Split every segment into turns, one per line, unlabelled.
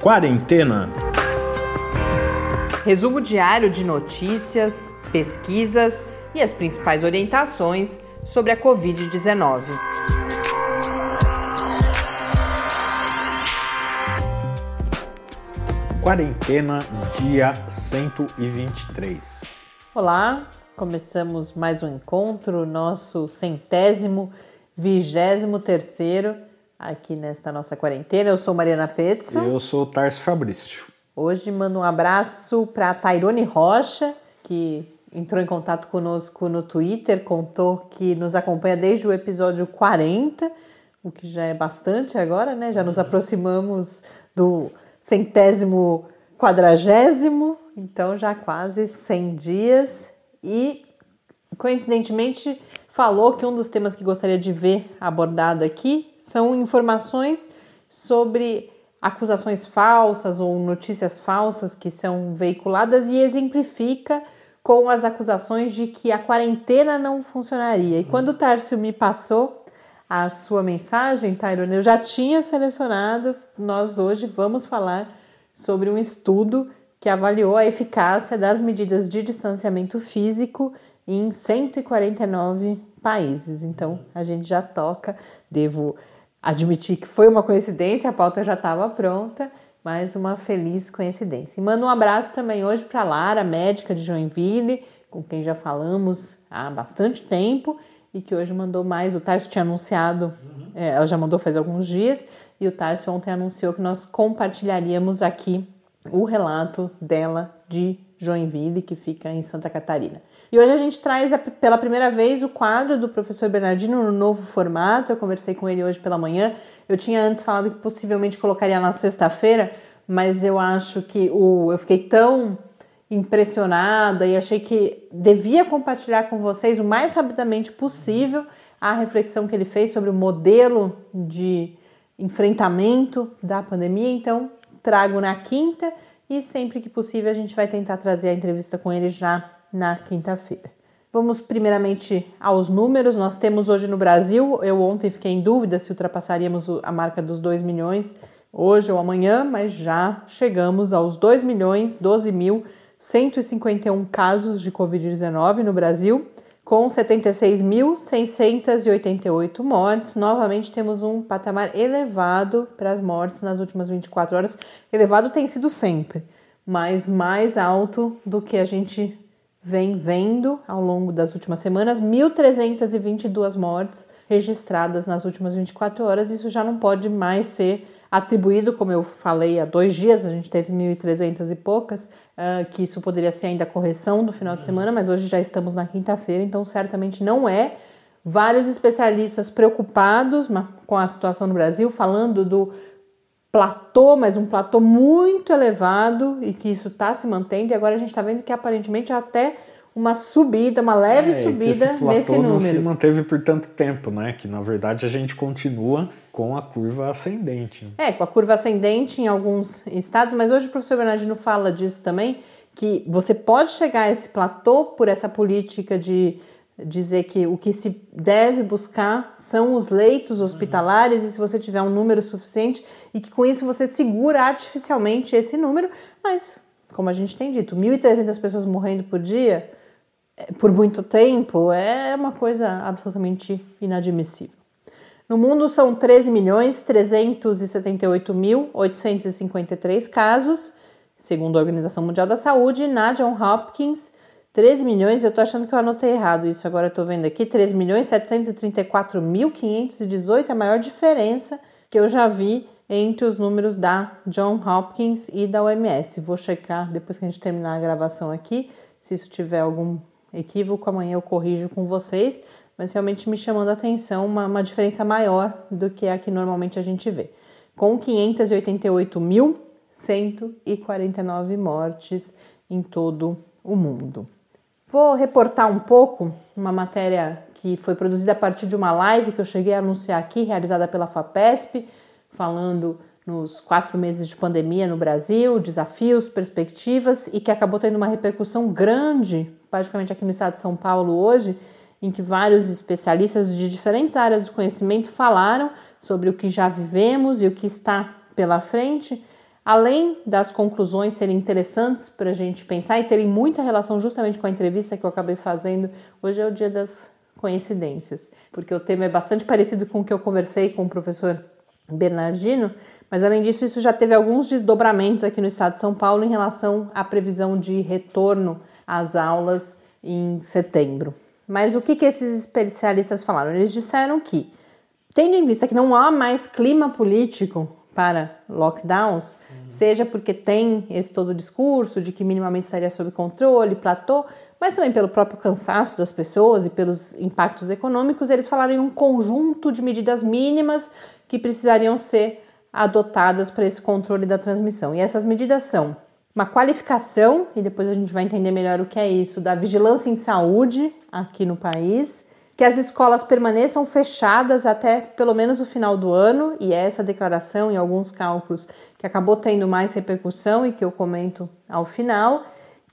Quarentena.
Resumo diário de notícias, pesquisas e as principais orientações sobre a Covid-19.
Quarentena, dia 123.
Olá, começamos mais um encontro, nosso centésimo, vigésimo terceiro aqui nesta nossa quarentena. Eu sou Mariana Petson.
Eu sou o Tarso Fabrício.
Hoje mando um abraço para Tairone Rocha, que entrou em contato conosco no Twitter, contou que nos acompanha desde o episódio 40, o que já é bastante agora, né? Já nos aproximamos do centésimo quadragésimo, então já quase 100 dias e coincidentemente falou que um dos temas que gostaria de ver abordado aqui são informações sobre acusações falsas ou notícias falsas que são veiculadas e exemplifica com as acusações de que a quarentena não funcionaria. E quando o Tárcio me passou a sua mensagem, Tairone, eu já tinha selecionado, nós hoje vamos falar sobre um estudo que avaliou a eficácia das medidas de distanciamento físico em 149 países. Então, a gente já toca, devo admitir que foi uma coincidência, a pauta já estava pronta, mas uma feliz coincidência. E mando um abraço também hoje para Lara, médica de Joinville, com quem já falamos há bastante tempo e que hoje mandou mais. O Tarso tinha anunciado, é, ela já mandou faz alguns dias, e o Tarso ontem anunciou que nós compartilharíamos aqui o relato dela de Joinville, que fica em Santa Catarina. E hoje a gente traz pela primeira vez o quadro do professor Bernardino no novo formato. Eu conversei com ele hoje pela manhã. Eu tinha antes falado que possivelmente colocaria na sexta-feira, mas eu acho que o, eu fiquei tão impressionada e achei que devia compartilhar com vocês o mais rapidamente possível a reflexão que ele fez sobre o modelo de enfrentamento da pandemia. Então, trago na quinta e sempre que possível a gente vai tentar trazer a entrevista com ele já na quinta-feira. Vamos primeiramente aos números. Nós temos hoje no Brasil, eu ontem fiquei em dúvida se ultrapassaríamos a marca dos 2 milhões hoje ou amanhã, mas já chegamos aos 2 milhões 12 mil 151 casos de Covid-19 no Brasil, com 76.688 mortes. Novamente temos um patamar elevado para as mortes nas últimas 24 horas. Elevado tem sido sempre, mas mais alto do que a gente vem vendo ao longo das últimas semanas, 1.322 mortes registradas nas últimas 24 horas. Isso já não pode mais ser atribuído, como eu falei há dois dias, a gente teve 1.300 e poucas, uh, que isso poderia ser ainda a correção do final de semana, mas hoje já estamos na quinta-feira, então certamente não é. Vários especialistas preocupados com a situação no Brasil, falando do platô, mas um platô muito elevado e que isso está se mantendo. E agora a gente está vendo que aparentemente até uma subida, uma leve é, subida nesse número. não
se manteve por tanto tempo, né? Que na verdade a gente continua com a curva ascendente.
É, com a curva ascendente em alguns estados, mas hoje o professor Bernardino fala disso também, que você pode chegar a esse platô por essa política de dizer que o que se deve buscar são os leitos hospitalares e se você tiver um número suficiente e que com isso você segura artificialmente esse número, mas como a gente tem dito, 1.300 pessoas morrendo por dia é, por muito tempo é uma coisa absolutamente inadmissível. No mundo são 13 milhões 378 mil 853 casos, segundo a Organização Mundial da Saúde, na John Hopkins 13 milhões, eu tô achando que eu anotei errado isso, agora eu tô vendo aqui, 13 milhões 734 mil 518, a maior diferença que eu já vi entre os números da John Hopkins e da OMS. Vou checar depois que a gente terminar a gravação aqui, se isso tiver algum equívoco, amanhã eu corrijo com vocês, mas realmente me chamando a atenção uma, uma diferença maior do que a que normalmente a gente vê. Com 588.149 mortes em todo o mundo. Vou reportar um pouco uma matéria que foi produzida a partir de uma live que eu cheguei a anunciar aqui, realizada pela FAPESP, falando nos quatro meses de pandemia no Brasil, desafios, perspectivas, e que acabou tendo uma repercussão grande, praticamente aqui no estado de São Paulo hoje, em que vários especialistas de diferentes áreas do conhecimento falaram sobre o que já vivemos e o que está pela frente. além das conclusões serem interessantes para a gente pensar e terem muita relação justamente com a entrevista que eu acabei fazendo, hoje é o dia das coincidências, porque o tema é bastante parecido com o que eu conversei com o professor Bernardino, mas além disso, isso já teve alguns desdobramentos aqui no estado de São Paulo em relação à previsão de retorno às aulas em setembro. Mas o que, que esses especialistas falaram? Eles disseram que, tendo em vista que não há mais clima político para lockdowns, uhum. seja porque tem esse todo o discurso de que minimamente estaria sob controle, platô, mas também pelo próprio cansaço das pessoas e pelos impactos econômicos, eles falaram em um conjunto de medidas mínimas que precisariam ser adotadas para esse controle da transmissão. E essas medidas são uma qualificação, e depois a gente vai entender melhor o que é isso, da vigilância em saúde aqui no país, que as escolas permaneçam fechadas até pelo menos o final do ano, e é essa declaração e alguns cálculos que acabou tendo mais repercussão e que eu comento ao final,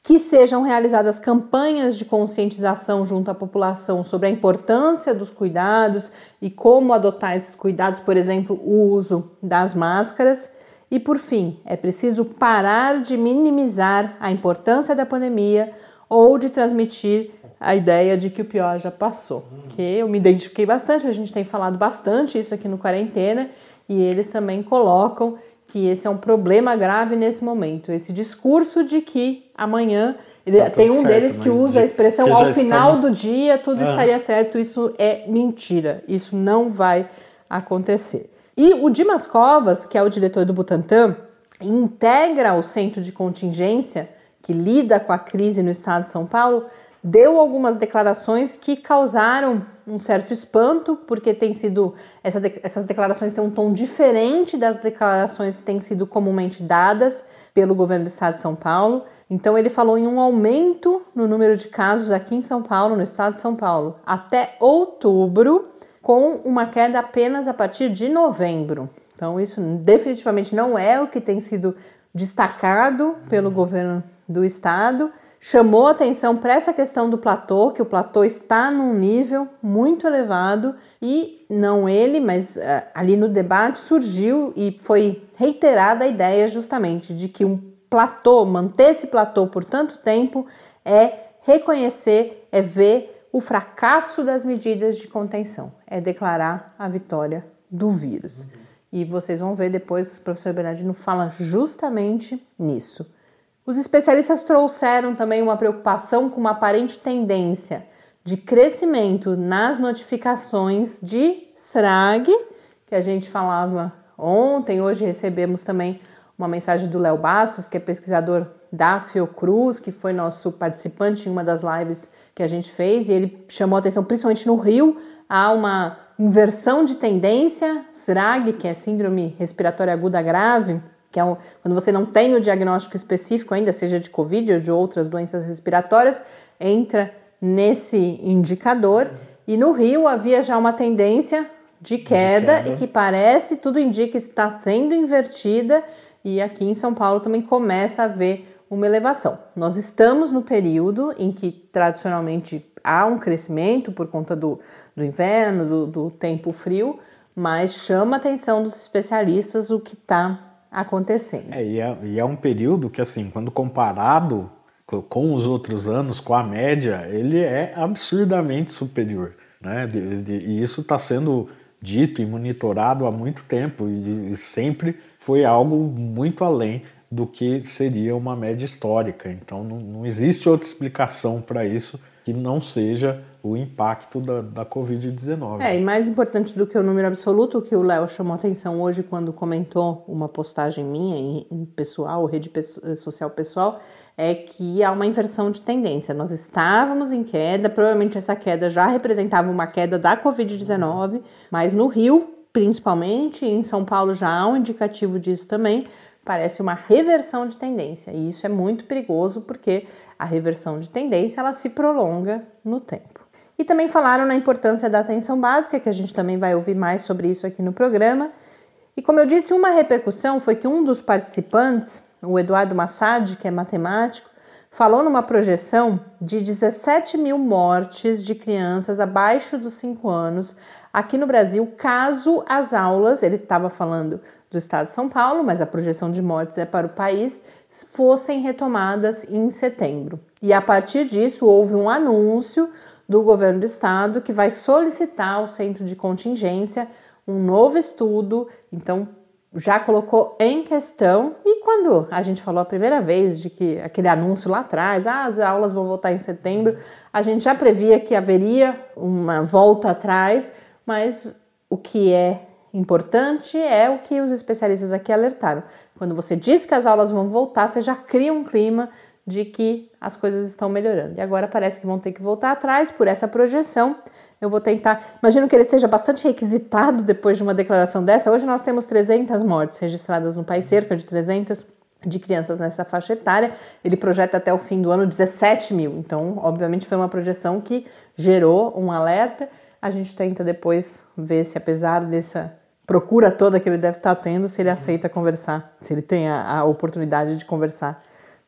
que sejam realizadas campanhas de conscientização junto à população sobre a importância dos cuidados e como adotar esses cuidados, por exemplo, o uso das máscaras. E por fim, é preciso parar de minimizar a importância da pandemia ou de transmitir a ideia de que o pior já passou. Que eu me identifiquei bastante, a gente tem falado bastante isso aqui no quarentena e eles também colocam que esse é um problema grave nesse momento. Esse discurso de que amanhã. Ele, tá tem um certo, deles que usa a expressão ao final estamos... do dia tudo ah. estaria certo. Isso é mentira. Isso não vai acontecer. E o Dimas Covas, que é o diretor do Butantan, integra o centro de contingência que lida com a crise no estado de São Paulo, deu algumas declarações que causaram um certo espanto, porque tem sido essa de, essas declarações têm um tom diferente das declarações que têm sido comumente dadas pelo governo do estado de São Paulo. Então ele falou em um aumento no número de casos aqui em São Paulo, no estado de São Paulo, até outubro, com uma queda apenas a partir de novembro. Então isso definitivamente não é o que tem sido destacado pelo governo do estado chamou atenção para essa questão do platô, que o platô está num nível muito elevado e não ele, mas uh, ali no debate surgiu e foi reiterada a ideia justamente de que um platô, manter esse platô por tanto tempo é reconhecer, é ver o fracasso das medidas de contenção, é declarar a vitória do vírus. Uhum. E vocês vão ver depois, o professor Bernardino fala justamente nisso. Os especialistas trouxeram também uma preocupação com uma aparente tendência de crescimento nas notificações de SRAG, que a gente falava ontem. Hoje recebemos também uma mensagem do Léo Bastos, que é pesquisador da Fiocruz, que foi nosso participante em uma das lives que a gente fez, e ele chamou atenção, principalmente no Rio, a uma inversão de tendência, SRAG, que é Síndrome Respiratória Aguda Grave, que é um, quando você não tem o diagnóstico específico ainda, seja de Covid ou de outras doenças respiratórias, entra nesse indicador. E no Rio havia já uma tendência de queda, de queda. e que parece, tudo indica, está sendo invertida. E aqui em São Paulo também começa a haver uma elevação. Nós estamos no período em que tradicionalmente há um crescimento por conta do, do inverno, do, do tempo frio, mas chama a atenção dos especialistas o que está acontecendo.
É e, é, e é um período que, assim, quando comparado com os outros anos, com a média, ele é absurdamente superior. Né? E isso está sendo dito e monitorado há muito tempo e sempre foi algo muito além do que seria uma média histórica. Então não, não existe outra explicação para isso que não seja o impacto da, da Covid-19.
É, e mais importante do que o número absoluto, que o Léo chamou atenção hoje quando comentou uma postagem minha em, em pessoal, rede social pessoal, é que há uma inversão de tendência. Nós estávamos em queda, provavelmente essa queda já representava uma queda da Covid-19, mas no Rio, principalmente, em São Paulo já há um indicativo disso também, parece uma reversão de tendência. E isso é muito perigoso porque a reversão de tendência ela se prolonga no tempo. E também falaram na importância da atenção básica, que a gente também vai ouvir mais sobre isso aqui no programa. E como eu disse, uma repercussão foi que um dos participantes, o Eduardo Massad, que é matemático, falou numa projeção de 17 mil mortes de crianças abaixo dos 5 anos aqui no Brasil, caso as aulas, ele estava falando do estado de São Paulo, mas a projeção de mortes é para o país, fossem retomadas em setembro. E a partir disso houve um anúncio do governo do estado que vai solicitar ao centro de contingência um novo estudo. Então, já colocou em questão. E quando a gente falou a primeira vez de que aquele anúncio lá atrás, ah, as aulas vão voltar em setembro, a gente já previa que haveria uma volta atrás, mas o que é importante é o que os especialistas aqui alertaram. Quando você diz que as aulas vão voltar, você já cria um clima de que as coisas estão melhorando. E agora parece que vão ter que voltar atrás por essa projeção. Eu vou tentar. Imagino que ele esteja bastante requisitado depois de uma declaração dessa. Hoje nós temos 300 mortes registradas no país, cerca de 300 de crianças nessa faixa etária. Ele projeta até o fim do ano 17 mil. Então, obviamente, foi uma projeção que gerou um alerta. A gente tenta depois ver se, apesar dessa procura toda que ele deve estar tendo, se ele aceita conversar, se ele tem a, a oportunidade de conversar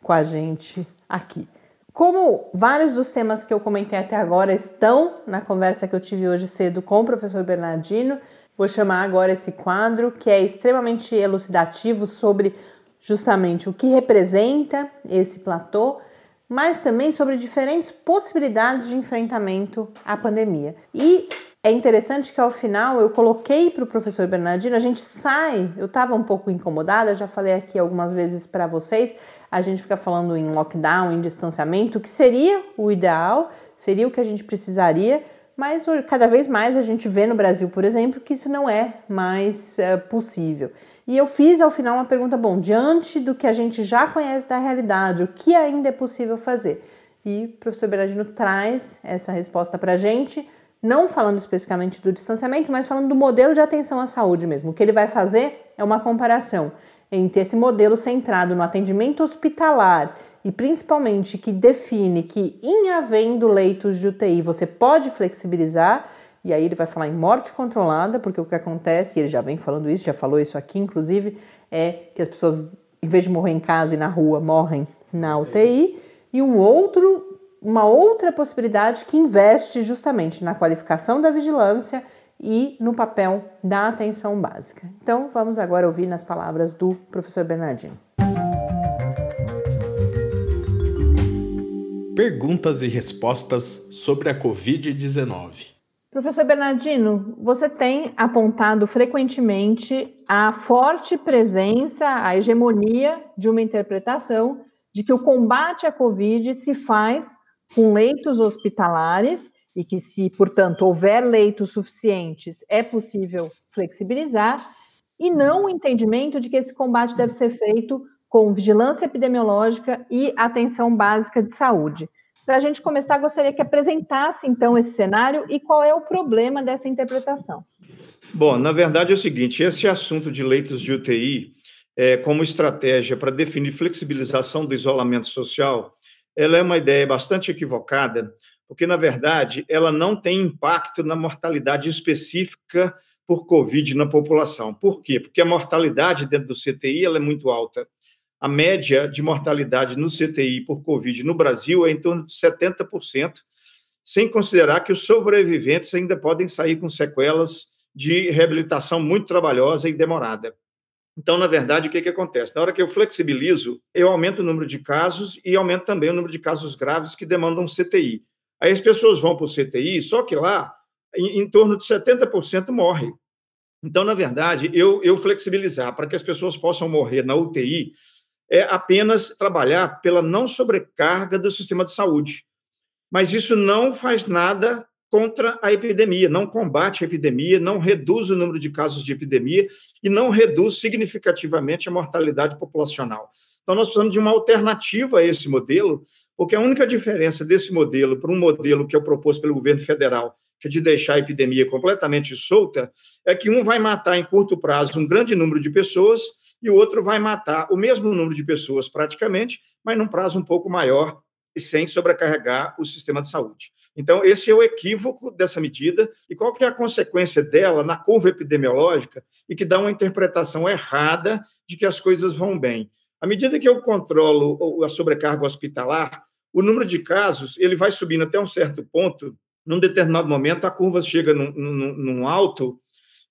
com a gente aqui. Como vários dos temas que eu comentei até agora estão na conversa que eu tive hoje cedo com o professor Bernardino, vou chamar agora esse quadro que é extremamente elucidativo sobre justamente o que representa esse platô, mas também sobre diferentes possibilidades de enfrentamento à pandemia. E é interessante que ao final eu coloquei para o professor Bernardino, a gente sai, eu estava um pouco incomodada, já falei aqui algumas vezes para vocês, a gente fica falando em lockdown, em distanciamento, que seria o ideal, seria o que a gente precisaria, mas cada vez mais a gente vê no Brasil, por exemplo, que isso não é mais uh, possível. E eu fiz ao final uma pergunta: bom, diante do que a gente já conhece da realidade, o que ainda é possível fazer? E o professor Bernardino traz essa resposta para a gente não falando especificamente do distanciamento, mas falando do modelo de atenção à saúde mesmo. O que ele vai fazer é uma comparação entre esse modelo centrado no atendimento hospitalar e principalmente que define que, em havendo leitos de UTI, você pode flexibilizar, e aí ele vai falar em morte controlada, porque o que acontece, e ele já vem falando isso, já falou isso aqui, inclusive, é que as pessoas, em vez de morrer em casa e na rua, morrem na UTI, e um outro uma outra possibilidade que investe justamente na qualificação da vigilância e no papel da atenção básica. Então, vamos agora ouvir nas palavras do professor Bernardino.
Perguntas e respostas sobre a Covid-19.
Professor Bernardino, você tem apontado frequentemente a forte presença, a hegemonia de uma interpretação de que o combate à Covid se faz com leitos hospitalares e que, se, portanto, houver leitos suficientes, é possível flexibilizar, e não o entendimento de que esse combate deve ser feito com vigilância epidemiológica e atenção básica de saúde. Para a gente começar, gostaria que apresentasse então esse cenário e qual é o problema dessa interpretação.
Bom, na verdade é o seguinte: esse assunto de leitos de UTI, é, como estratégia para definir flexibilização do isolamento social, ela é uma ideia bastante equivocada, porque, na verdade, ela não tem impacto na mortalidade específica por Covid na população. Por quê? Porque a mortalidade dentro do CTI ela é muito alta. A média de mortalidade no CTI por Covid no Brasil é em torno de 70%, sem considerar que os sobreviventes ainda podem sair com sequelas de reabilitação muito trabalhosa e demorada. Então, na verdade, o que, que acontece? Na hora que eu flexibilizo, eu aumento o número de casos e aumento também o número de casos graves que demandam CTI. Aí as pessoas vão para o CTI, só que lá, em, em torno de 70% morre. Então, na verdade, eu, eu flexibilizar para que as pessoas possam morrer na UTI é apenas trabalhar pela não sobrecarga do sistema de saúde. Mas isso não faz nada contra a epidemia, não combate a epidemia, não reduz o número de casos de epidemia e não reduz significativamente a mortalidade populacional. Então, nós precisamos de uma alternativa a esse modelo, porque a única diferença desse modelo para um modelo que é proposto pelo governo federal, que é de deixar a epidemia completamente solta, é que um vai matar em curto prazo um grande número de pessoas e o outro vai matar o mesmo número de pessoas praticamente, mas num prazo um pouco maior sem sobrecarregar o sistema de saúde. Então, esse é o equívoco dessa medida e qual que é a consequência dela na curva epidemiológica e que dá uma interpretação errada de que as coisas vão bem. À medida que eu controlo a sobrecarga hospitalar, o número de casos ele vai subindo até um certo ponto. Num determinado momento, a curva chega num, num, num alto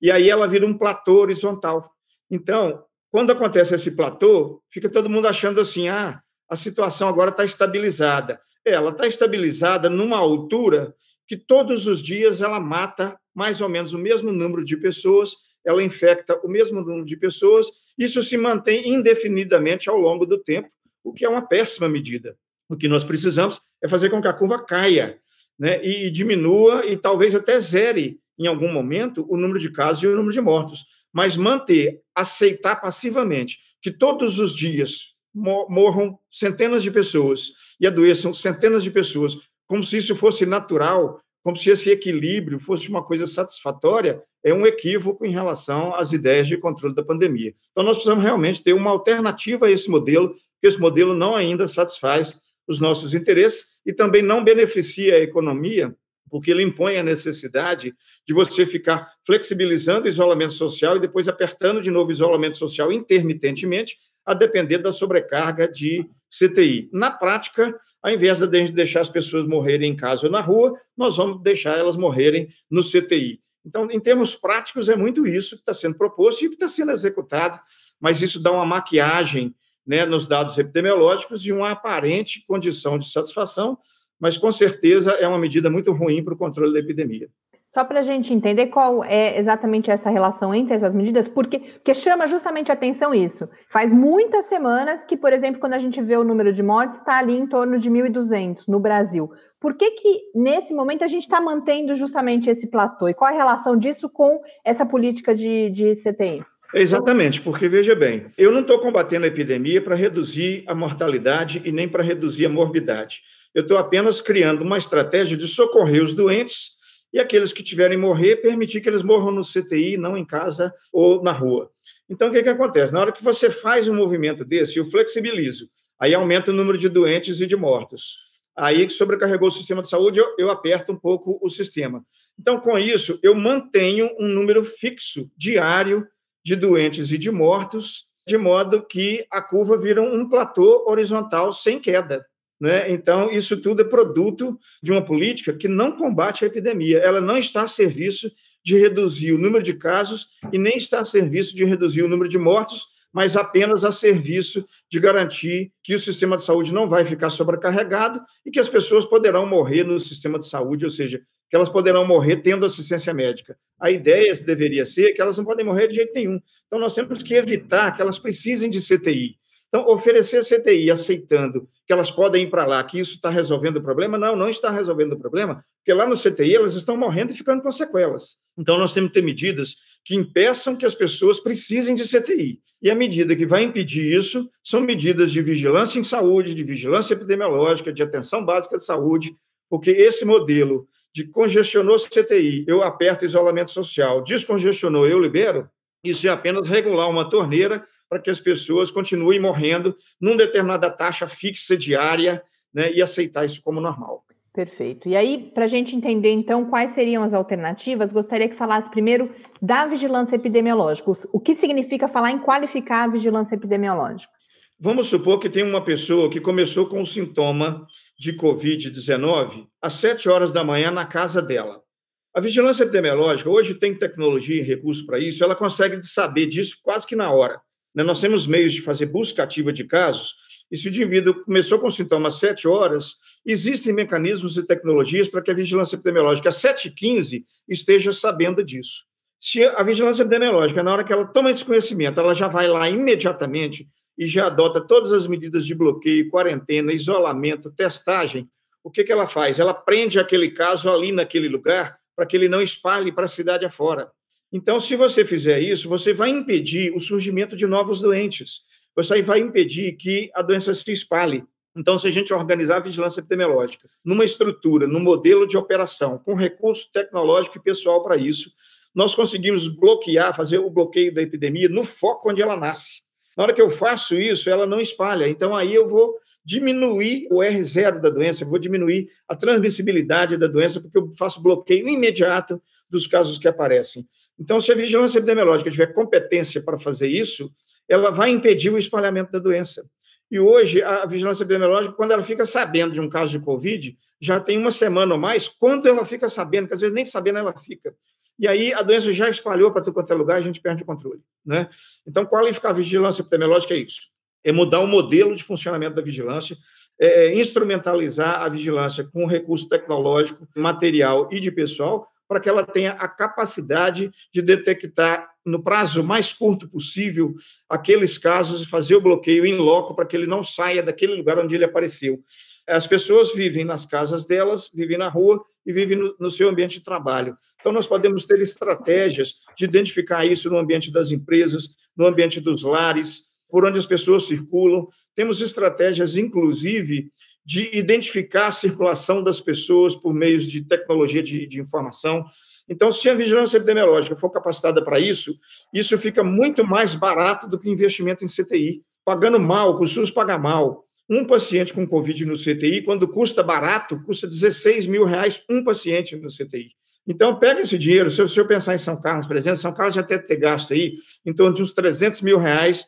e aí ela vira um platô horizontal. Então, quando acontece esse platô, fica todo mundo achando assim: ah, a situação agora está estabilizada. É, ela está estabilizada numa altura que todos os dias ela mata mais ou menos o mesmo número de pessoas, ela infecta o mesmo número de pessoas, isso se mantém indefinidamente ao longo do tempo, o que é uma péssima medida. O que nós precisamos é fazer com que a curva caia né, e, e diminua e talvez até zere em algum momento o número de casos e o número de mortos, mas manter, aceitar passivamente que todos os dias morram centenas de pessoas e adoeçam centenas de pessoas, como se isso fosse natural, como se esse equilíbrio fosse uma coisa satisfatória, é um equívoco em relação às ideias de controle da pandemia. Então, nós precisamos realmente ter uma alternativa a esse modelo, porque esse modelo não ainda satisfaz os nossos interesses e também não beneficia a economia, porque ele impõe a necessidade de você ficar flexibilizando o isolamento social e depois apertando de novo o isolamento social intermitentemente, a depender da sobrecarga de CTI. Na prática, ao invés de deixar as pessoas morrerem em casa ou na rua, nós vamos deixar elas morrerem no CTI. Então, em termos práticos, é muito isso que está sendo proposto e que está sendo executado, mas isso dá uma maquiagem né, nos dados epidemiológicos e uma aparente condição de satisfação, mas com certeza é uma medida muito ruim para o controle da epidemia.
Só para a gente entender qual é exatamente essa relação entre essas medidas, porque, porque chama justamente atenção isso. Faz muitas semanas que, por exemplo, quando a gente vê o número de mortes, está ali em torno de 1.200 no Brasil. Por que, que nesse momento, a gente está mantendo justamente esse platô? E qual a relação disso com essa política de, de CTI?
Exatamente, porque veja bem, eu não estou combatendo a epidemia para reduzir a mortalidade e nem para reduzir a morbidade. Eu estou apenas criando uma estratégia de socorrer os doentes e aqueles que tiverem morrer, permitir que eles morram no CTI, não em casa ou na rua. Então, o que, que acontece? Na hora que você faz um movimento desse, eu flexibilizo, aí aumenta o número de doentes e de mortos. Aí que sobrecarregou o sistema de saúde, eu, eu aperto um pouco o sistema. Então, com isso, eu mantenho um número fixo, diário, de doentes e de mortos, de modo que a curva vira um platô horizontal sem queda. Né? Então, isso tudo é produto de uma política que não combate a epidemia. Ela não está a serviço de reduzir o número de casos e nem está a serviço de reduzir o número de mortos, mas apenas a serviço de garantir que o sistema de saúde não vai ficar sobrecarregado e que as pessoas poderão morrer no sistema de saúde, ou seja, que elas poderão morrer tendo assistência médica. A ideia deveria ser que elas não podem morrer de jeito nenhum. Então, nós temos que evitar que elas precisem de CTI. Então, oferecer CTI aceitando que elas podem ir para lá, que isso está resolvendo o problema, não, não está resolvendo o problema, porque lá no CTI elas estão morrendo e ficando com sequelas. Então, nós temos que ter medidas que impeçam que as pessoas precisem de CTI. E a medida que vai impedir isso são medidas de vigilância em saúde, de vigilância epidemiológica, de atenção básica de saúde, porque esse modelo de congestionou CTI, eu aperto isolamento social, descongestionou, eu libero, isso é apenas regular uma torneira para que as pessoas continuem morrendo numa determinada taxa fixa diária né, e aceitar isso como normal.
Perfeito. E aí, para a gente entender, então, quais seriam as alternativas, gostaria que falasse primeiro da vigilância epidemiológica. O que significa falar em qualificar a vigilância epidemiológica?
Vamos supor que tem uma pessoa que começou com um sintoma de Covid-19 às 7 horas da manhã na casa dela. A vigilância epidemiológica, hoje tem tecnologia e recurso para isso, ela consegue saber disso quase que na hora. Né? Nós temos meios de fazer busca ativa de casos, e se o indivíduo começou com sintomas às 7 horas, existem mecanismos e tecnologias para que a vigilância epidemiológica às 7h15 esteja sabendo disso. Se a vigilância epidemiológica, na hora que ela toma esse conhecimento, ela já vai lá imediatamente e já adota todas as medidas de bloqueio, quarentena, isolamento, testagem, o que, que ela faz? Ela prende aquele caso ali naquele lugar para que ele não espalhe para a cidade afora. Então, se você fizer isso, você vai impedir o surgimento de novos doentes. Você vai impedir que a doença se espalhe. Então, se a gente organizar a vigilância epidemiológica numa estrutura, num modelo de operação, com recurso tecnológico e pessoal para isso, nós conseguimos bloquear, fazer o bloqueio da epidemia no foco onde ela nasce. Na hora que eu faço isso, ela não espalha. Então, aí eu vou diminuir o R0 da doença, vou diminuir a transmissibilidade da doença, porque eu faço bloqueio imediato dos casos que aparecem. Então, se a vigilância epidemiológica tiver competência para fazer isso, ela vai impedir o espalhamento da doença. E hoje, a vigilância epidemiológica, quando ela fica sabendo de um caso de Covid, já tem uma semana ou mais, quando ela fica sabendo, que às vezes nem sabendo ela fica. E aí a doença já espalhou para todo quanto é lugar, a gente perde o controle. Né? Então, qualificar a vigilância epidemiológica é isso: é mudar o modelo de funcionamento da vigilância, é instrumentalizar a vigilância com recurso tecnológico, material e de pessoal, para que ela tenha a capacidade de detectar no prazo mais curto possível aqueles casos e fazer o bloqueio em loco para que ele não saia daquele lugar onde ele apareceu. As pessoas vivem nas casas delas, vivem na rua e vivem no, no seu ambiente de trabalho. Então, nós podemos ter estratégias de identificar isso no ambiente das empresas, no ambiente dos lares, por onde as pessoas circulam. Temos estratégias, inclusive, de identificar a circulação das pessoas por meios de tecnologia de, de informação. Então, se a vigilância epidemiológica for capacitada para isso, isso fica muito mais barato do que investimento em CTI. Pagando mal, o SUS paga mal. Um paciente com Covid no CTI, quando custa barato, custa 16 mil reais um paciente no CTI. Então, pega esse dinheiro, se eu pensar em São Carlos, por exemplo, São Carlos já deve ter gasto aí em torno de uns 300 mil reais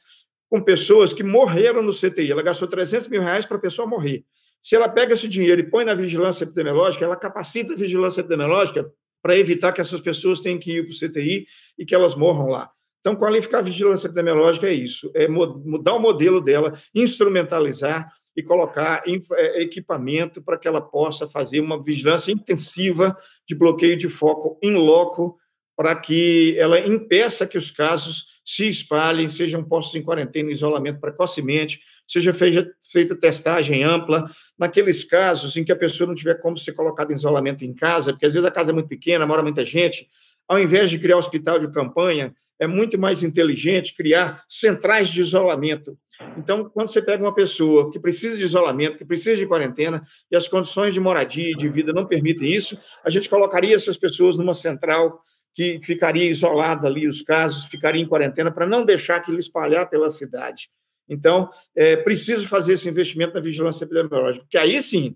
com pessoas que morreram no CTI. Ela gastou 300 mil reais para a pessoa morrer. Se ela pega esse dinheiro e põe na vigilância epidemiológica, ela capacita a vigilância epidemiológica para evitar que essas pessoas tenham que ir para o CTI e que elas morram lá. Então, qualificar a vigilância epidemiológica é isso: é mudar o modelo dela, instrumentalizar e colocar é, equipamento para que ela possa fazer uma vigilância intensiva de bloqueio de foco em loco, para que ela impeça que os casos se espalhem, sejam postos em quarentena, isolamento precocemente, seja feita testagem ampla, naqueles casos em que a pessoa não tiver como ser colocada em isolamento em casa, porque às vezes a casa é muito pequena, mora muita gente, ao invés de criar hospital de campanha, é muito mais inteligente criar centrais de isolamento. Então, quando você pega uma pessoa que precisa de isolamento, que precisa de quarentena, e as condições de moradia e de vida não permitem isso, a gente colocaria essas pessoas numa central que ficaria isolada ali os casos, ficaria em quarentena, para não deixar aquilo espalhar pela cidade. Então, é preciso fazer esse investimento na vigilância epidemiológica, porque aí sim,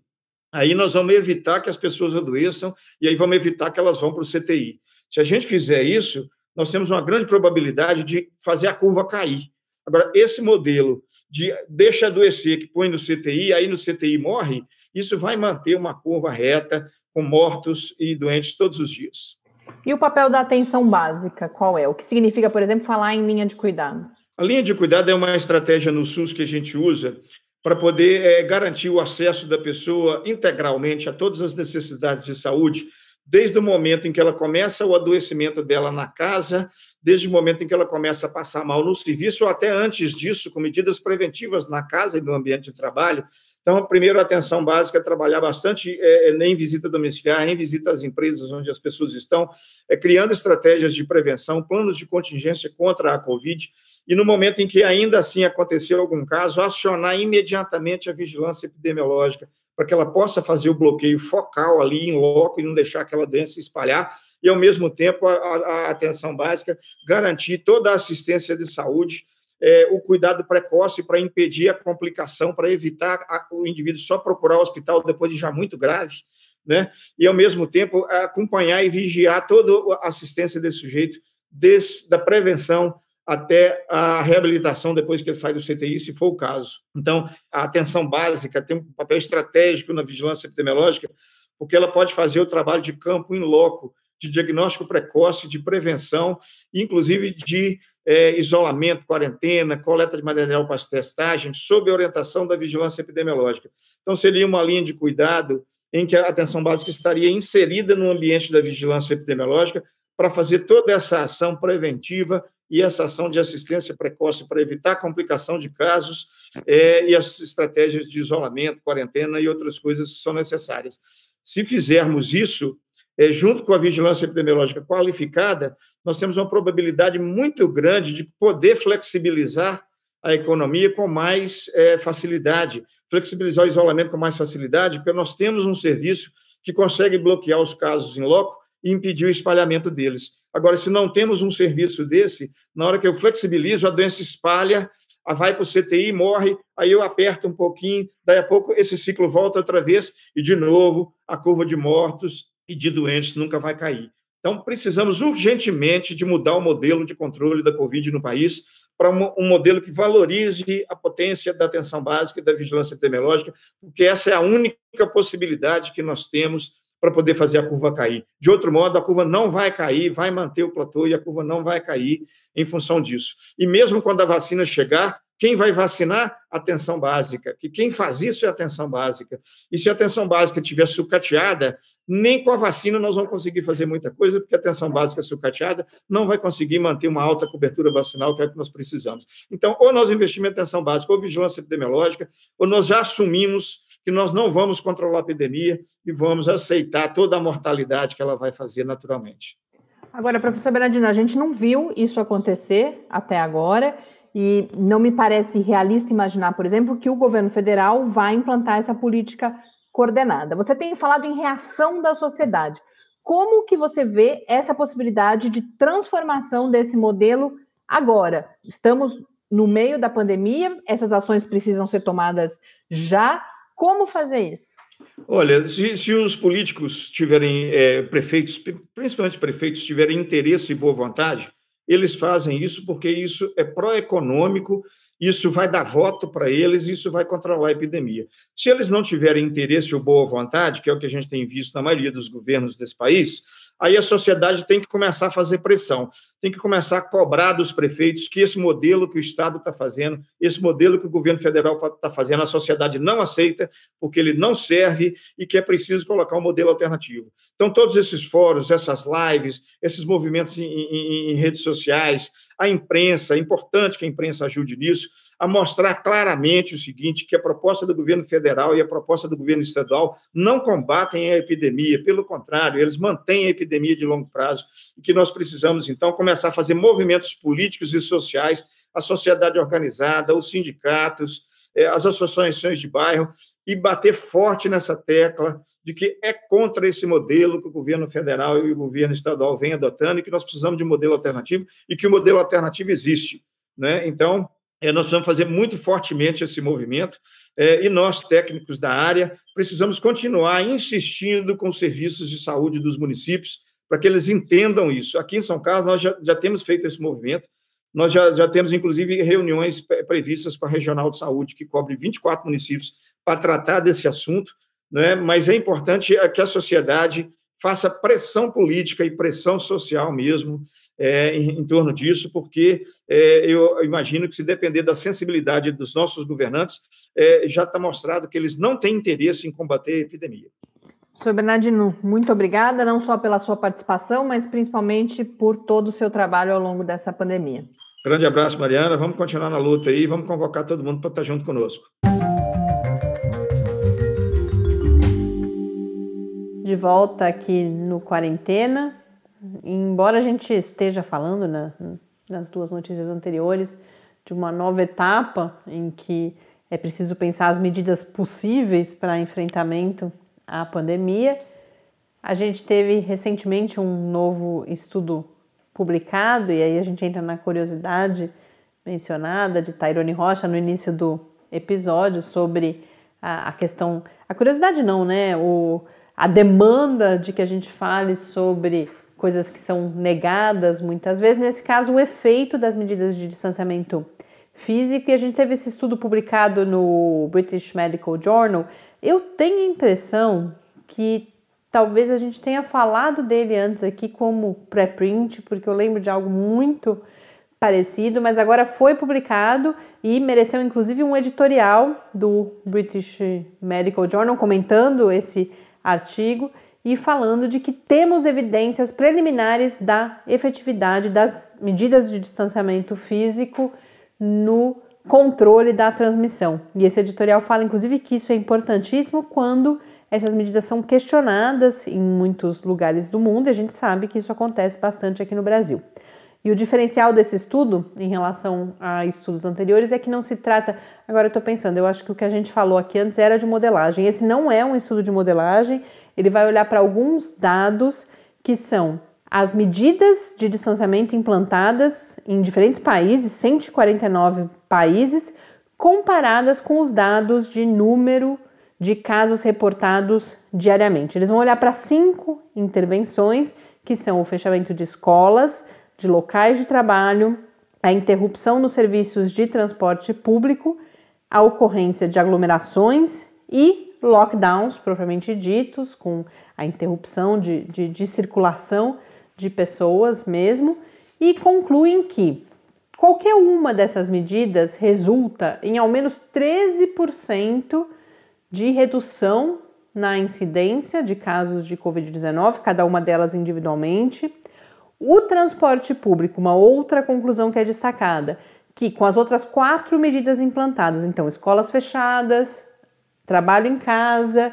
aí nós vamos evitar que as pessoas adoeçam e aí vamos evitar que elas vão para o CTI. Se a gente fizer isso, nós temos uma grande probabilidade de fazer a curva cair. Agora, esse modelo de deixa adoecer, que põe no CTI, aí no CTI morre, isso vai manter uma curva reta, com mortos e doentes todos os dias.
E o papel da atenção básica, qual é? O que significa, por exemplo, falar em linha de cuidado?
A linha de cuidado é uma estratégia no SUS que a gente usa para poder é, garantir o acesso da pessoa integralmente a todas as necessidades de saúde, desde o momento em que ela começa o adoecimento dela na casa, desde o momento em que ela começa a passar mal no serviço, ou até antes disso, com medidas preventivas na casa e no ambiente de trabalho. Então, a atenção básica é trabalhar bastante é, é em visita domiciliar, em visita às empresas onde as pessoas estão, é, criando estratégias de prevenção, planos de contingência contra a Covid, e no momento em que ainda assim aconteceu algum caso, acionar imediatamente a vigilância epidemiológica, para que ela possa fazer o bloqueio focal ali em loco e não deixar aquela doença espalhar, e, ao mesmo tempo, a, a atenção básica, garantir toda a assistência de saúde, é, o cuidado precoce para impedir a complicação, para evitar a, o indivíduo só procurar o hospital depois de já muito grave, né? e, ao mesmo tempo, acompanhar e vigiar toda a assistência desse sujeito, desde da prevenção até a reabilitação depois que ele sai do CTI, se for o caso. Então, a atenção básica tem um papel estratégico na vigilância epidemiológica, porque ela pode fazer o trabalho de campo em loco, de diagnóstico precoce, de prevenção, inclusive de é, isolamento, quarentena, coleta de material para testagem, sob orientação da vigilância epidemiológica. Então, seria uma linha de cuidado em que a atenção básica estaria inserida no ambiente da vigilância epidemiológica para fazer toda essa ação preventiva e essa ação de assistência precoce para evitar a complicação de casos é, e as estratégias de isolamento, quarentena e outras coisas que são necessárias. Se fizermos isso, é, junto com a vigilância epidemiológica qualificada, nós temos uma probabilidade muito grande de poder flexibilizar a economia com mais é, facilidade, flexibilizar o isolamento com mais facilidade, porque nós temos um serviço que consegue bloquear os casos em loco e impedir o espalhamento deles. Agora, se não temos um serviço desse, na hora que eu flexibilizo, a doença espalha, vai para o CTI, morre, aí eu aperto um pouquinho, daí a pouco esse ciclo volta outra vez e, de novo, a curva de mortos e de doentes nunca vai cair. Então, precisamos urgentemente de mudar o modelo de controle da Covid no país para um modelo que valorize a potência da atenção básica e da vigilância epidemiológica, porque essa é a única possibilidade que nós temos para poder fazer a curva cair. De outro modo, a curva não vai cair, vai manter o platô e a curva não vai cair em função disso. E mesmo quando a vacina chegar, quem vai vacinar? Atenção básica. Que quem faz isso é atenção básica. E se a atenção básica estiver sucateada, nem com a vacina nós vamos conseguir fazer muita coisa, porque a atenção básica sucateada não vai conseguir manter uma alta cobertura vacinal, que é o que nós precisamos. Então, ou nós investimos em atenção básica ou vigilância epidemiológica, ou nós já assumimos que nós não vamos controlar a epidemia e vamos aceitar toda a mortalidade que ela vai fazer naturalmente.
Agora, professor Bernardino, a gente não viu isso acontecer até agora e não me parece realista imaginar, por exemplo, que o governo federal vai implantar essa política coordenada. Você tem falado em reação da sociedade. Como que você vê essa possibilidade de transformação desse modelo agora? Estamos no meio da pandemia, essas ações precisam ser tomadas já. Como fazer isso?
Olha, se, se os políticos tiverem, é, prefeitos, principalmente prefeitos, tiverem interesse e boa vontade, eles fazem isso porque isso é pró-econômico, isso vai dar voto para eles, isso vai controlar a epidemia. Se eles não tiverem interesse ou boa vontade, que é o que a gente tem visto na maioria dos governos desse país, aí a sociedade tem que começar a fazer pressão, tem que começar a cobrar dos prefeitos que esse modelo que o Estado está fazendo, esse modelo que o governo federal está fazendo, a sociedade não aceita, porque ele não serve e que é preciso colocar um modelo alternativo. Então, todos esses fóruns, essas lives, esses movimentos em, em, em redes sociais, a imprensa, é importante que a imprensa ajude nisso, a mostrar claramente o seguinte, que a proposta do governo federal e a proposta do governo estadual não combatem a epidemia, pelo contrário, eles mantêm a epidemia de longo prazo, e que nós precisamos, então, começar a fazer movimentos políticos e sociais, a sociedade organizada, os sindicatos, eh, as associações de bairro, e bater forte nessa tecla de que é contra esse modelo que o governo federal e o governo estadual vêm adotando e que nós precisamos de um modelo alternativo e que o modelo alternativo existe. Né? Então, é, nós precisamos fazer muito fortemente esse movimento é, e nós, técnicos da área, precisamos continuar insistindo com os serviços de saúde dos municípios para que eles entendam isso. Aqui em São Carlos, nós já, já temos feito esse movimento, nós já, já temos, inclusive, reuniões previstas com a Regional de Saúde, que cobre 24 municípios, para tratar desse assunto, né? mas é importante que a sociedade faça pressão política e pressão social mesmo é, em, em, torno disso, porque é, eu imagino que, se depender da sensibilidade dos nossos governantes, é, já está mostrado que eles não têm interesse em combater a epidemia.
Sr. Bernardino, muito obrigada, não só pela sua participação, mas principalmente por todo o seu trabalho ao longo dessa pandemia.
Grande abraço, Mariana. Vamos continuar na luta aí, vamos convocar todo mundo para estar junto conosco.
De volta aqui no Quarentena. Embora a gente esteja falando né, nas duas notícias anteriores de uma nova etapa em que é preciso pensar as medidas possíveis para enfrentamento à pandemia, a gente teve recentemente um novo estudo publicado, e aí a gente entra na curiosidade mencionada de Tairone Rocha no início do episódio sobre a, a questão. A curiosidade não, né? O, a demanda de que a gente fale sobre coisas que são negadas muitas vezes, nesse caso, o efeito das medidas de distanciamento físico, e a gente teve esse estudo publicado no British Medical Journal. Eu tenho a impressão que Talvez a gente tenha falado dele antes aqui como pré-print, porque eu lembro de algo muito parecido, mas agora foi publicado e mereceu inclusive um editorial do British Medical Journal comentando esse artigo e falando de que temos evidências preliminares da efetividade das medidas de distanciamento físico no controle da transmissão. E esse editorial fala inclusive que isso é importantíssimo quando essas medidas são questionadas em muitos lugares do mundo e a gente sabe que isso acontece bastante aqui no Brasil. E o diferencial desse estudo, em relação a estudos anteriores, é que não se trata. Agora eu estou pensando, eu acho que o que a gente falou aqui antes era de modelagem. Esse não é um estudo de modelagem, ele vai olhar para alguns dados que são as medidas de distanciamento implantadas em diferentes países, 149 países, comparadas com os dados de número de casos reportados diariamente. Eles vão olhar para cinco intervenções, que são o fechamento de escolas, de locais de trabalho, a interrupção nos serviços de transporte público, a ocorrência de aglomerações e lockdowns propriamente ditos, com a interrupção de, de, de circulação de pessoas mesmo, e concluem que qualquer uma dessas medidas resulta em ao menos 13% de redução na incidência de casos de Covid-19, cada uma delas individualmente. O transporte público, uma outra conclusão que é destacada, que com as outras quatro medidas implantadas, então escolas fechadas, trabalho em casa,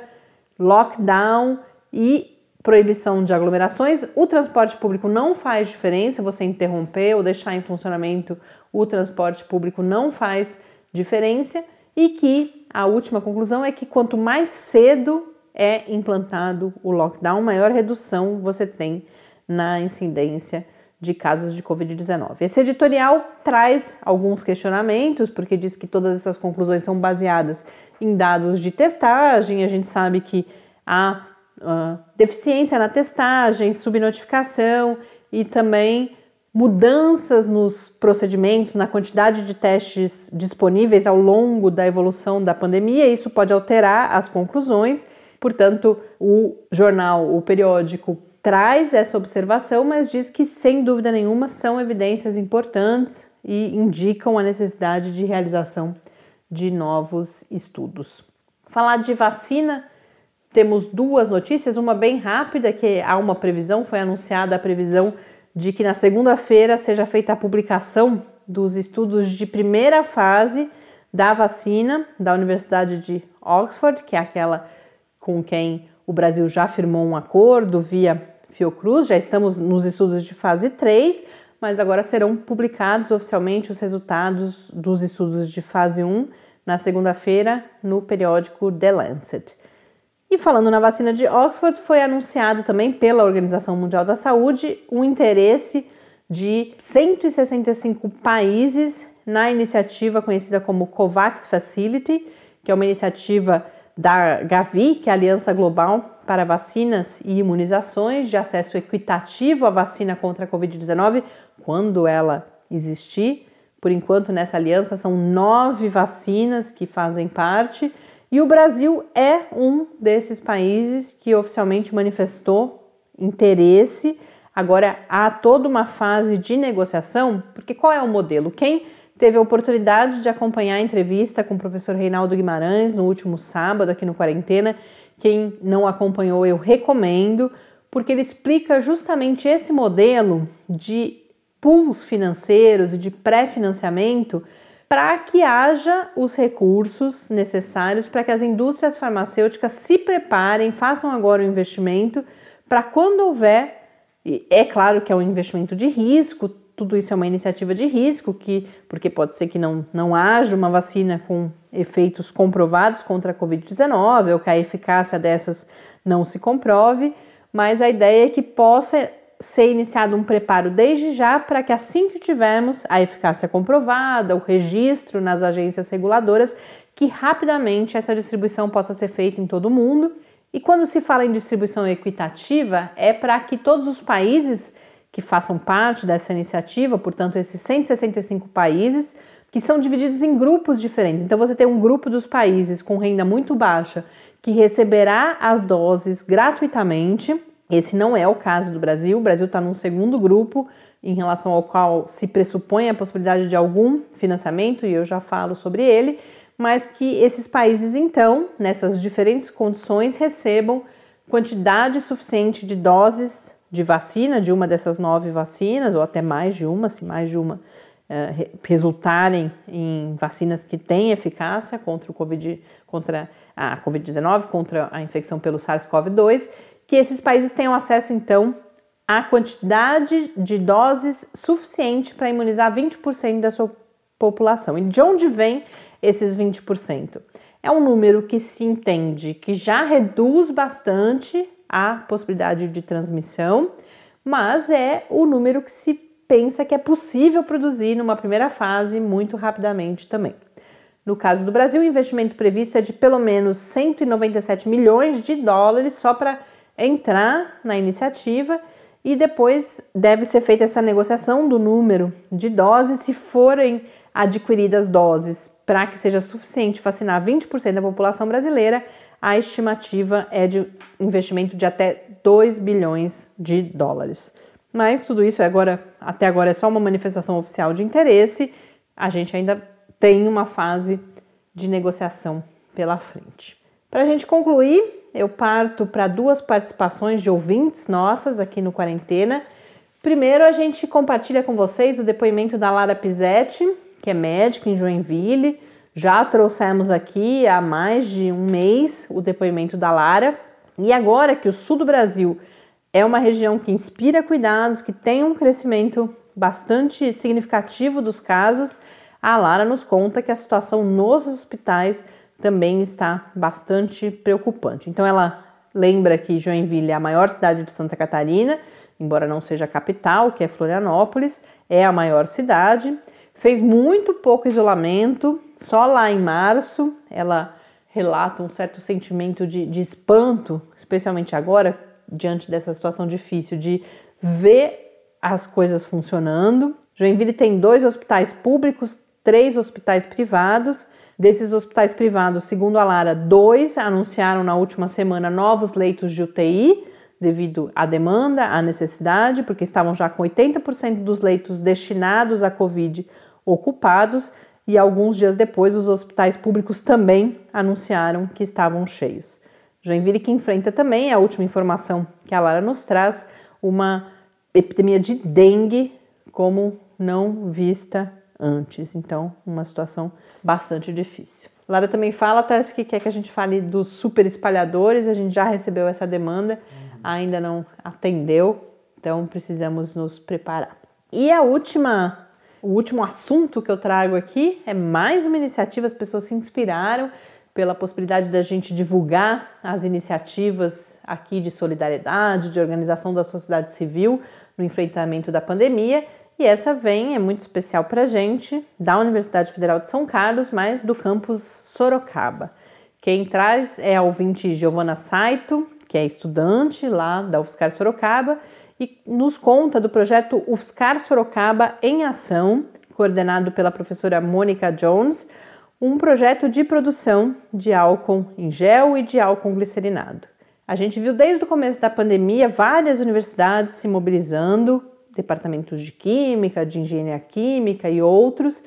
lockdown e proibição de aglomerações, o transporte público não faz diferença, você interromper ou deixar em funcionamento o transporte público não faz diferença e que a última conclusão é que quanto mais cedo é implantado o lockdown, maior redução você tem na incidência de casos de Covid-19. Esse editorial traz alguns questionamentos, porque diz que todas essas conclusões são baseadas em dados de testagem. A gente sabe que há deficiência na testagem, subnotificação e também mudanças nos procedimentos, na quantidade de testes disponíveis ao longo da evolução da pandemia. Isso pode alterar as conclusões. Portanto, o jornal, o periódico traz essa observação, mas diz que, sem dúvida nenhuma, são evidências importantes e indicam a necessidade de realização de novos estudos. Falar de vacina, temos duas notícias, uma bem rápida, que há uma previsão, foi anunciada a previsão de que na segunda-feira seja feita a publicação dos estudos de primeira fase da vacina da Universidade de Oxford, que é aquela com quem o Brasil já firmou um acordo via Fiocruz, já estamos nos estudos de fase 3, mas agora serão publicados oficialmente os resultados dos estudos de fase 1 na segunda-feira no periódico The Lancet. E falando na vacina de Oxford, foi anunciado também pela Organização Mundial da Saúde o interesse de 165 países na iniciativa conhecida como COVAX Facility, que é uma iniciativa da Gavi, que é a Aliança Global para Vacinas e Imunizações, de acesso equitativo à vacina contra a Covid-19, quando ela existir. Por enquanto, nessa aliança são nove vacinas que fazem parte, e o Brasil é um desses países que oficialmente manifestou interesse. Agora há toda uma fase de negociação, porque qual é o modelo? Quem teve a oportunidade de acompanhar a entrevista com o professor Reinaldo Guimarães no último sábado aqui no Quarentena. Quem não acompanhou, eu recomendo, porque ele explica justamente esse modelo de pools financeiros e de pré-financiamento para que haja os recursos necessários para que as indústrias farmacêuticas se preparem, façam agora o investimento para quando houver, é claro que é um investimento de risco, tudo isso é uma iniciativa de risco, que, porque pode ser que não, não haja uma vacina com efeitos comprovados contra a Covid-19 ou que a eficácia dessas não se comprove, mas a ideia é que possa ser iniciado um preparo desde já para que assim que tivermos a eficácia comprovada, o registro nas agências reguladoras, que rapidamente essa distribuição possa ser feita em todo o mundo. E quando se fala em distribuição equitativa, é para que todos os países que façam parte dessa iniciativa, portanto, esses 165 países, que são divididos em grupos diferentes. Então, você tem um grupo dos países com renda muito baixa que receberá as doses gratuitamente. Esse não é o caso do Brasil. O Brasil está num segundo grupo, em relação ao qual se pressupõe a possibilidade de algum financiamento, e eu já falo sobre ele, mas que esses países, então, nessas diferentes condições, recebam quantidade suficiente de doses de vacina, de uma dessas nove vacinas, ou até mais de uma, se mais de uma uh, resultarem em vacinas que têm eficácia contra o COVID, contra a Covid-19, contra a infecção pelo SARS-CoV-2, que esses países tenham acesso, então, à quantidade de doses suficiente para imunizar 20% da sua população. E de onde vem esses 20%? É um número que se entende que já reduz bastante a possibilidade de transmissão, mas é o número que se pensa que é possível produzir numa primeira fase muito rapidamente também. No caso do Brasil, o investimento previsto é de pelo menos 197 milhões de dólares só para entrar na iniciativa e depois deve ser feita essa negociação do número de doses se forem adquiridas doses para que seja suficiente vacinar 20% da população brasileira, a estimativa é de investimento de até 2 bilhões de dólares. Mas tudo isso é agora, até agora é só uma manifestação oficial de interesse. A gente ainda tem uma fase de negociação pela frente. Para a gente concluir, eu parto para duas participações de ouvintes nossas aqui no Quarentena. Primeiro, a gente compartilha com vocês o depoimento da Lara Pizetti, que é médica em Joinville. Já trouxemos aqui há mais de um mês o depoimento da Lara. E agora que o sul do Brasil é uma região que inspira cuidados, que tem um crescimento bastante significativo dos casos, a Lara nos conta que a situação nos hospitais também está bastante preocupante. Então ela lembra que Joinville é a maior cidade de Santa Catarina, embora não seja a capital, que é Florianópolis, é a maior cidade. Fez muito pouco isolamento, só lá em março ela relata um certo sentimento de, de espanto, especialmente agora, diante dessa situação difícil, de ver as coisas funcionando. Joinville tem dois hospitais públicos, três hospitais privados. Desses hospitais privados, segundo a Lara, dois anunciaram na última semana novos leitos de UTI devido à demanda, à necessidade, porque estavam já com 80% dos leitos destinados à Covid ocupados e alguns dias depois os hospitais públicos também anunciaram que estavam cheios. Joinville que enfrenta também, a última informação que a Lara nos traz, uma epidemia de dengue como não vista antes. Então, uma situação bastante difícil. Lara também fala, Tarso, que quer que a gente fale dos super espalhadores. A gente já recebeu essa demanda, ainda não atendeu, então precisamos nos preparar. E a última, o último assunto que eu trago aqui é mais uma iniciativa. As pessoas se inspiraram pela possibilidade da gente divulgar as iniciativas aqui de solidariedade, de organização da sociedade civil no enfrentamento da pandemia. E essa vem, é muito especial para a gente, da Universidade Federal de São Carlos, mas do campus Sorocaba. Quem traz é a ouvinte Giovana Saito, que é estudante lá da UFSCar Sorocaba, e nos conta do projeto UFSCar Sorocaba em Ação, coordenado pela professora Mônica Jones, um projeto de produção de álcool em gel e de álcool glicerinado. A gente viu desde o começo da pandemia várias universidades se mobilizando departamentos de química, de engenharia química e outros,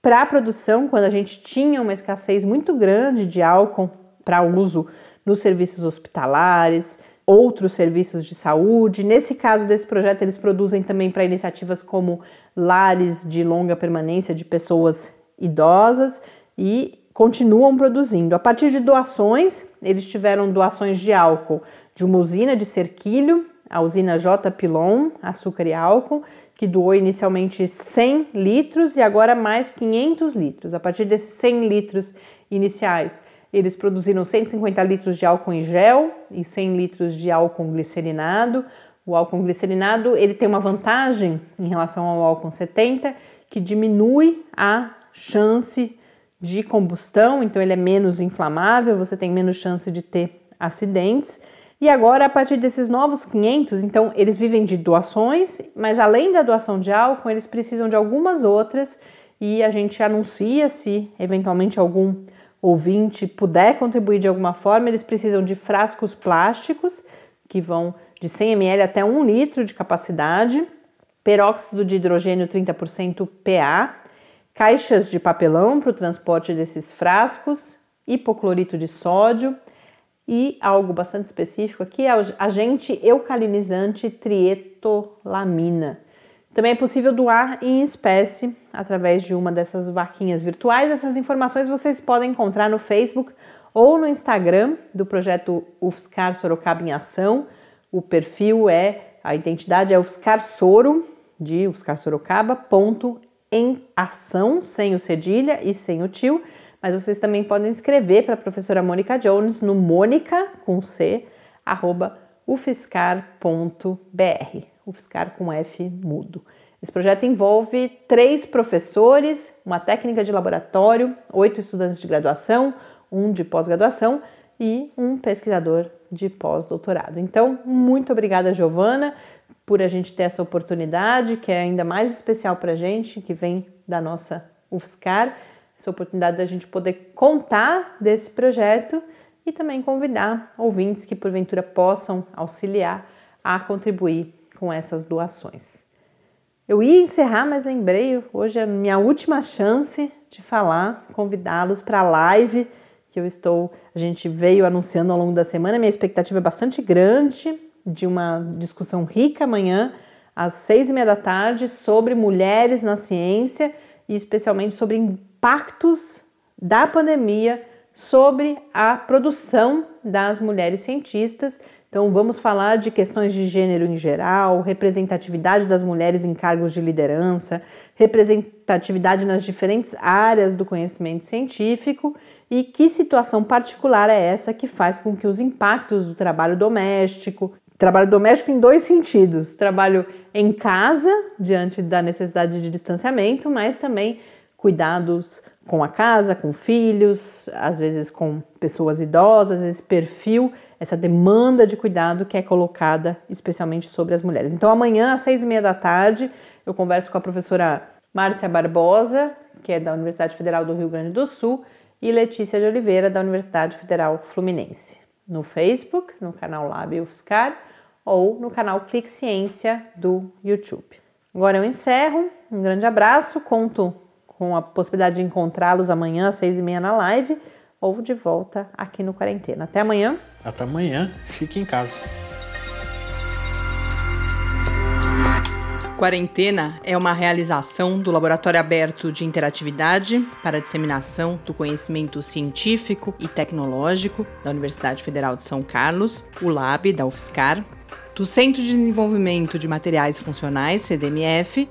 para a produção, quando a gente tinha uma escassez muito grande de álcool para uso nos serviços hospitalares, outros serviços de saúde. Nesse caso desse projeto, eles produzem também para iniciativas como lares de longa permanência de pessoas idosas e continuam produzindo. A partir de doações, eles tiveram doações de álcool de uma usina de cerquilho a usina J. Pilon, açúcar e álcool, que doou inicialmente 100 litros e agora mais 500 litros. A partir desses 100 litros iniciais, eles produziram 150 litros de álcool em gel e 100 litros de álcool glicerinado. O álcool glicerinado ele tem uma vantagem em relação ao álcool 70 que diminui a chance de combustão, então ele é menos inflamável, você tem menos chance de ter acidentes. E agora, a partir desses novos 500, então eles vivem de doações, mas além da doação de álcool, eles precisam de algumas outras e a gente anuncia se eventualmente algum ouvinte puder contribuir de alguma forma, eles precisam de frascos plásticos que vão de 100 ml até 1 litro de capacidade, peróxido de hidrogênio 30% PA, caixas de papelão para o transporte desses frascos, hipoclorito de sódio, e algo bastante específico aqui é o agente eucalinizante trietolamina. Também é possível doar em espécie através de uma dessas vaquinhas virtuais. Essas informações vocês podem encontrar no Facebook ou no Instagram do projeto UFSCar Sorocaba em Ação. O perfil é, a identidade é UFSCar Soro, de UFSCar Sorocaba, ponto em ação, sem o cedilha e sem o tio mas vocês também podem escrever para a professora Mônica Jones no mônica com c arroba ufscar.br. UFSCar com F mudo. Esse projeto envolve três professores, uma técnica de laboratório, oito estudantes de graduação, um de pós-graduação e um pesquisador de pós-doutorado. Então, muito obrigada, Giovana, por a gente ter essa oportunidade, que é ainda mais especial para a gente, que vem da nossa UFSCar, essa oportunidade da gente poder contar desse projeto e também convidar ouvintes que porventura possam auxiliar a contribuir com essas doações. Eu ia encerrar, mas lembrei, hoje é a minha última chance de falar, convidá-los para a live que eu estou, a gente veio anunciando ao longo da semana. Minha expectativa é bastante grande de uma discussão rica amanhã, às seis e meia da tarde, sobre mulheres na ciência e especialmente sobre impactos da pandemia sobre a produção das mulheres cientistas. Então, vamos falar de questões de gênero em geral, representatividade das mulheres em cargos de liderança, representatividade nas diferentes áreas do conhecimento científico e que situação particular é essa que faz com que os impactos do trabalho doméstico, trabalho doméstico em dois sentidos, trabalho em casa, diante da necessidade de distanciamento, mas também cuidados com a casa, com filhos, às vezes com pessoas idosas, esse perfil, essa demanda de cuidado que é colocada especialmente sobre as mulheres. Então, amanhã, às seis e meia da tarde, eu converso com a professora Márcia Barbosa, que é da Universidade Federal do Rio Grande do Sul, e Letícia de Oliveira, da Universidade Federal Fluminense. No Facebook, no canal Lab UFSCar, ou no canal Clique Ciência do YouTube. Agora eu encerro. Um grande abraço, conto com a possibilidade de encontrá-los amanhã às seis e meia na live ou de volta aqui no Quarentena. Até amanhã.
Até amanhã. Fique em casa.
Quarentena é uma realização do Laboratório Aberto de Interatividade para a Disseminação do Conhecimento Científico e Tecnológico da Universidade Federal de São Carlos, o LAB da UFSCar, do Centro de Desenvolvimento de Materiais Funcionais, CDMF,